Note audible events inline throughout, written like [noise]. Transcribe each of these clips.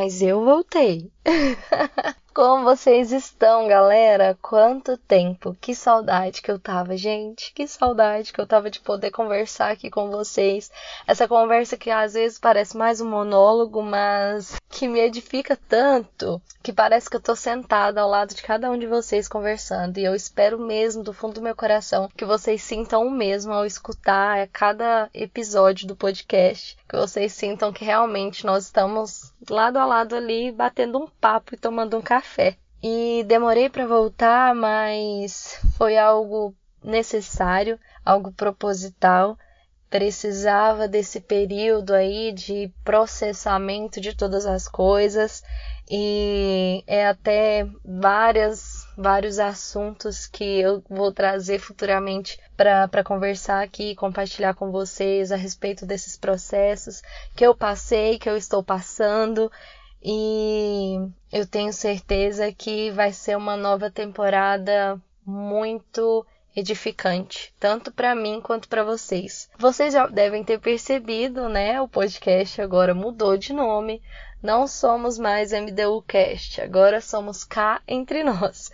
mas eu voltei. [laughs] Como vocês estão, galera? Quanto tempo! Que saudade que eu tava, gente! Que saudade que eu tava de poder conversar aqui com vocês. Essa conversa que às vezes parece mais um monólogo, mas que me edifica tanto que parece que eu tô sentada ao lado de cada um de vocês conversando. E eu espero mesmo, do fundo do meu coração, que vocês sintam o mesmo ao escutar cada episódio do podcast. Que vocês sintam que realmente nós estamos lado a lado ali, batendo um papo e tomando um café. E demorei para voltar, mas foi algo necessário, algo proposital. Precisava desse período aí de processamento de todas as coisas e é até várias vários assuntos que eu vou trazer futuramente para conversar aqui e compartilhar com vocês a respeito desses processos que eu passei, que eu estou passando. E eu tenho certeza que vai ser uma nova temporada muito edificante, tanto para mim quanto para vocês. Vocês já devem ter percebido, né? O podcast agora mudou de nome. Não somos mais MDUcast, agora somos cá entre nós.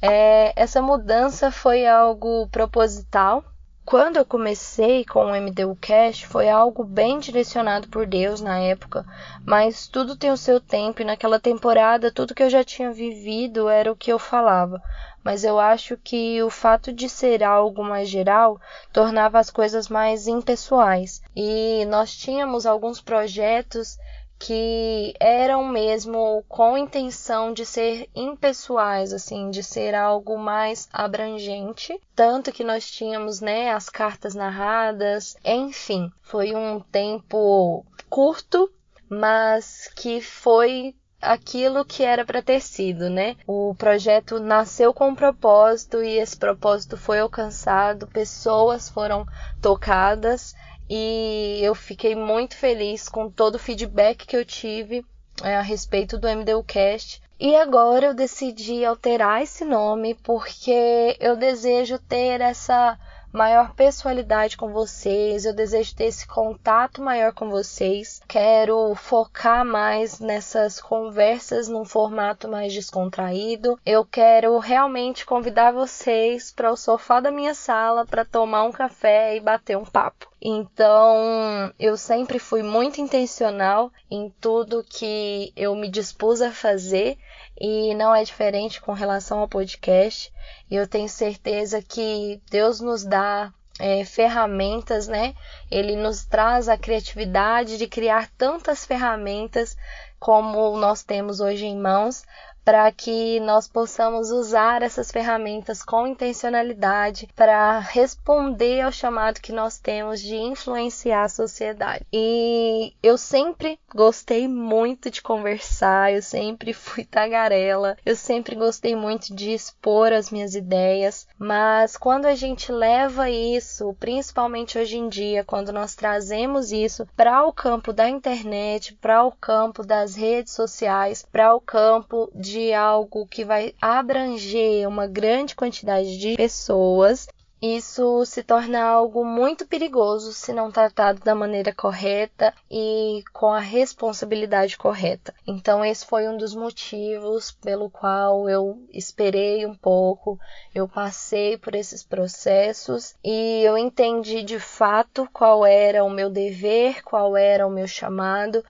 É, essa mudança foi algo proposital. Quando eu comecei com o MDUcast, foi algo bem direcionado por Deus na época, mas tudo tem o seu tempo e naquela temporada tudo que eu já tinha vivido era o que eu falava mas eu acho que o fato de ser algo mais geral tornava as coisas mais impessoais. E nós tínhamos alguns projetos que eram mesmo com intenção de ser impessoais, assim, de ser algo mais abrangente, tanto que nós tínhamos, né, as cartas narradas, enfim, foi um tempo curto, mas que foi aquilo que era para ter sido, né? O projeto nasceu com um propósito e esse propósito foi alcançado, pessoas foram tocadas e eu fiquei muito feliz com todo o feedback que eu tive é, a respeito do MDUcast. E agora eu decidi alterar esse nome porque eu desejo ter essa maior pessoalidade com vocês, eu desejo ter esse contato maior com vocês. Quero focar mais nessas conversas num formato mais descontraído. Eu quero realmente convidar vocês para o sofá da minha sala para tomar um café e bater um papo. Então, eu sempre fui muito intencional em tudo que eu me dispus a fazer e não é diferente com relação ao podcast. E eu tenho certeza que Deus nos dá é, ferramentas, né? Ele nos traz a criatividade de criar tantas ferramentas como nós temos hoje em mãos para que nós possamos usar essas ferramentas com intencionalidade para responder ao chamado que nós temos de influenciar a sociedade. E eu sempre gostei muito de conversar, eu sempre [laughs] fui tagarela, eu sempre gostei muito de expor as minhas ideias, mas quando a gente leva isso, principalmente hoje em dia, quando nós trazemos isso para o campo da internet, para o campo das redes sociais, para o campo de de algo que vai abranger uma grande quantidade de pessoas isso se torna algo muito perigoso se não tratado da maneira correta e com a responsabilidade correta. Então, esse foi um dos motivos pelo qual eu esperei um pouco, eu passei por esses processos e eu entendi de fato qual era o meu dever, qual era o meu chamado,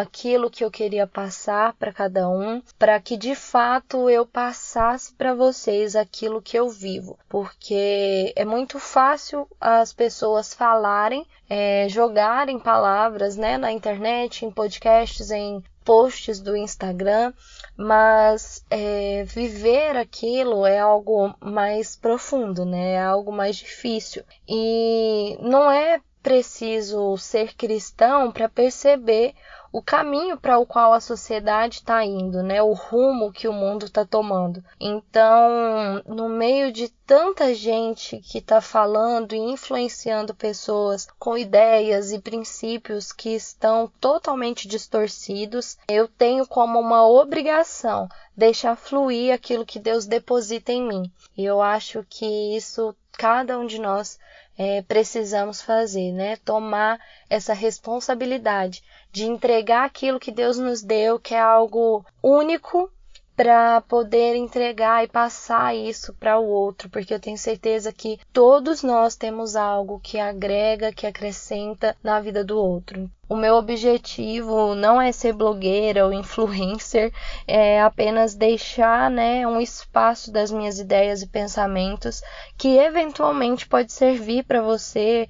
aquilo que eu queria passar para cada um, para que de fato eu passasse para vocês aquilo que eu vivo, porque é muito fácil as pessoas falarem, é, jogarem palavras né, na internet, em podcasts, em posts do Instagram, mas é, viver aquilo é algo mais profundo, né? É algo mais difícil. E não é preciso ser cristão para perceber o caminho para o qual a sociedade está indo, né? O rumo que o mundo está tomando. Então, no meio de tanta gente que está falando e influenciando pessoas com ideias e princípios que estão totalmente distorcidos, eu tenho como uma obrigação deixar fluir aquilo que Deus deposita em mim. E eu acho que isso cada um de nós é, precisamos fazer, né? Tomar essa responsabilidade de entregar aquilo que Deus nos deu, que é algo único para poder entregar e passar isso para o outro, porque eu tenho certeza que todos nós temos algo que agrega, que acrescenta na vida do outro. O meu objetivo não é ser blogueira ou influencer, é apenas deixar né, um espaço das minhas ideias e pensamentos que eventualmente pode servir para você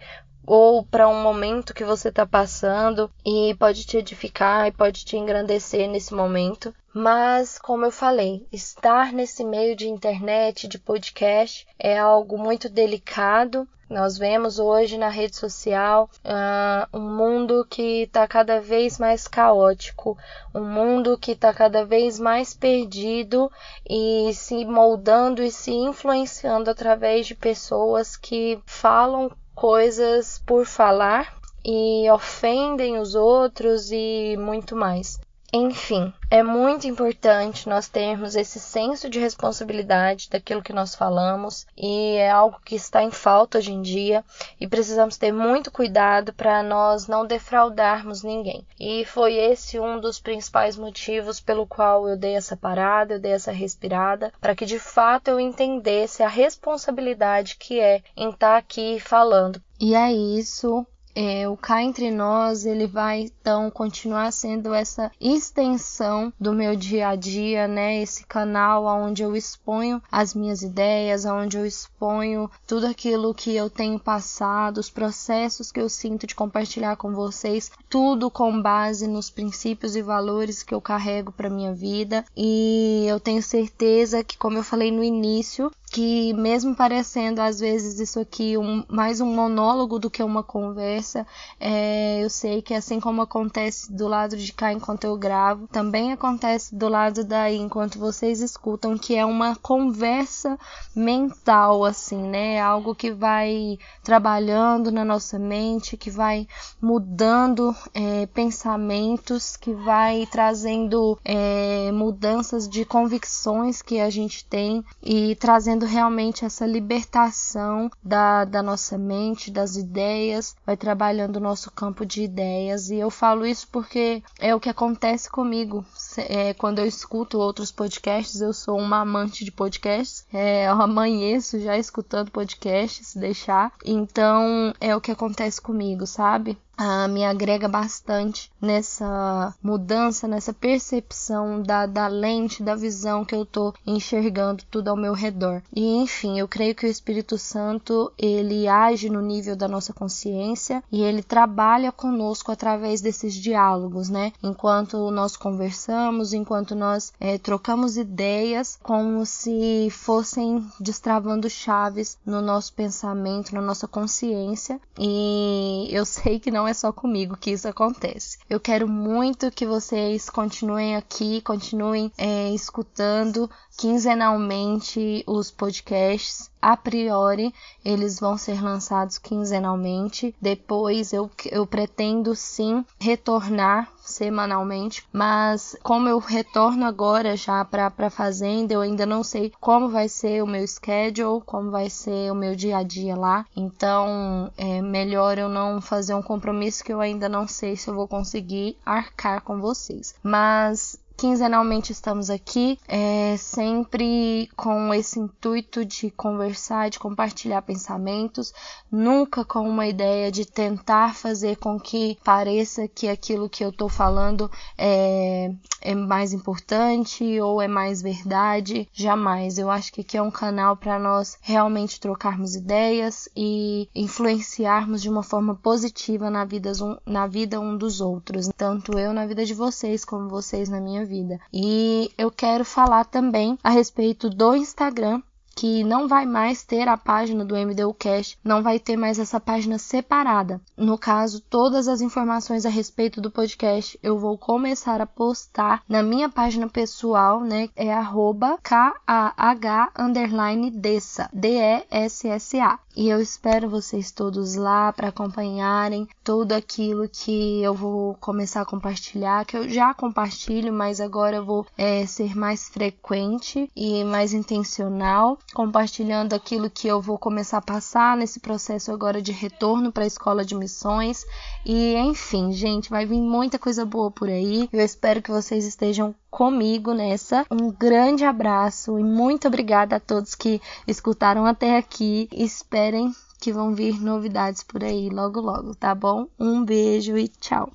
ou para um momento que você está passando e pode te edificar e pode te engrandecer nesse momento. Mas, como eu falei, estar nesse meio de internet, de podcast, é algo muito delicado. Nós vemos hoje na rede social uh, um mundo que está cada vez mais caótico, um mundo que está cada vez mais perdido e se moldando e se influenciando através de pessoas que falam coisas por falar e ofendem os outros e muito mais. Enfim, é muito importante nós termos esse senso de responsabilidade daquilo que nós falamos e é algo que está em falta hoje em dia e precisamos ter muito cuidado para nós não defraudarmos ninguém. E foi esse um dos principais motivos pelo qual eu dei essa parada, eu dei essa respirada, para que de fato eu entendesse a responsabilidade que é em estar tá aqui falando. E é isso. É, o cá entre nós ele vai então continuar sendo essa extensão do meu dia a dia, né? Esse canal onde eu exponho as minhas ideias, onde eu exponho tudo aquilo que eu tenho passado, os processos que eu sinto de compartilhar com vocês, tudo com base nos princípios e valores que eu carrego para minha vida. E eu tenho certeza que, como eu falei no início, que mesmo parecendo às vezes isso aqui um, mais um monólogo do que uma conversa, é, eu sei que assim como acontece do lado de cá enquanto eu gravo, também acontece do lado daí enquanto vocês escutam, que é uma conversa mental, assim, né? Algo que vai trabalhando na nossa mente, que vai mudando é, pensamentos, que vai trazendo é, mudanças de convicções que a gente tem e trazendo realmente essa libertação da, da nossa mente, das ideias, vai trabalhando o nosso campo de ideias. E eu falo isso porque é o que acontece comigo. É, quando eu escuto outros podcasts, eu sou uma amante de podcasts. É, eu amanheço já escutando podcasts, se deixar. Então é o que acontece comigo, sabe? Ah, me agrega bastante nessa mudança, nessa percepção da, da lente, da visão que eu tô enxergando tudo ao meu redor. E enfim, eu creio que o Espírito Santo ele age no nível da nossa consciência e ele trabalha conosco através desses diálogos, né? Enquanto nós conversamos, enquanto nós é, trocamos ideias, como se fossem destravando chaves no nosso pensamento, na nossa consciência. E eu [laughs] sei que não não é só comigo que isso acontece. Eu quero muito que vocês continuem aqui, continuem é, escutando quinzenalmente os podcasts. A priori, eles vão ser lançados quinzenalmente. Depois, eu, eu pretendo sim retornar semanalmente, mas como eu retorno agora já para a fazenda, eu ainda não sei como vai ser o meu schedule, como vai ser o meu dia a dia lá. Então, é melhor eu não fazer um compromisso que eu ainda não sei se eu vou conseguir arcar com vocês. Mas Quinzenalmente estamos aqui, é, sempre com esse intuito de conversar, de compartilhar pensamentos, nunca com uma ideia de tentar fazer com que pareça que aquilo que eu estou falando é, é mais importante ou é mais verdade. Jamais. Eu acho que aqui é um canal para nós realmente trocarmos ideias e influenciarmos de uma forma positiva na vida, na vida um dos outros. Tanto eu na vida de vocês, como vocês na vida. E eu quero falar também a respeito do Instagram que não vai mais ter a página do MDUcast, não vai ter mais essa página separada. No caso, todas as informações a respeito do podcast eu vou começar a postar na minha página pessoal, né? É arroba K-A-H underline Dessa, D-E-S-S-A. E eu espero vocês todos lá para acompanharem tudo aquilo que eu vou começar a compartilhar, que eu já compartilho, mas agora eu vou é, ser mais frequente e mais intencional compartilhando aquilo que eu vou começar a passar nesse processo agora de retorno para a escola de missões. E enfim, gente, vai vir muita coisa boa por aí. Eu espero que vocês estejam comigo nessa. Um grande abraço e muito obrigada a todos que escutaram até aqui. Esperem que vão vir novidades por aí logo logo, tá bom? Um beijo e tchau.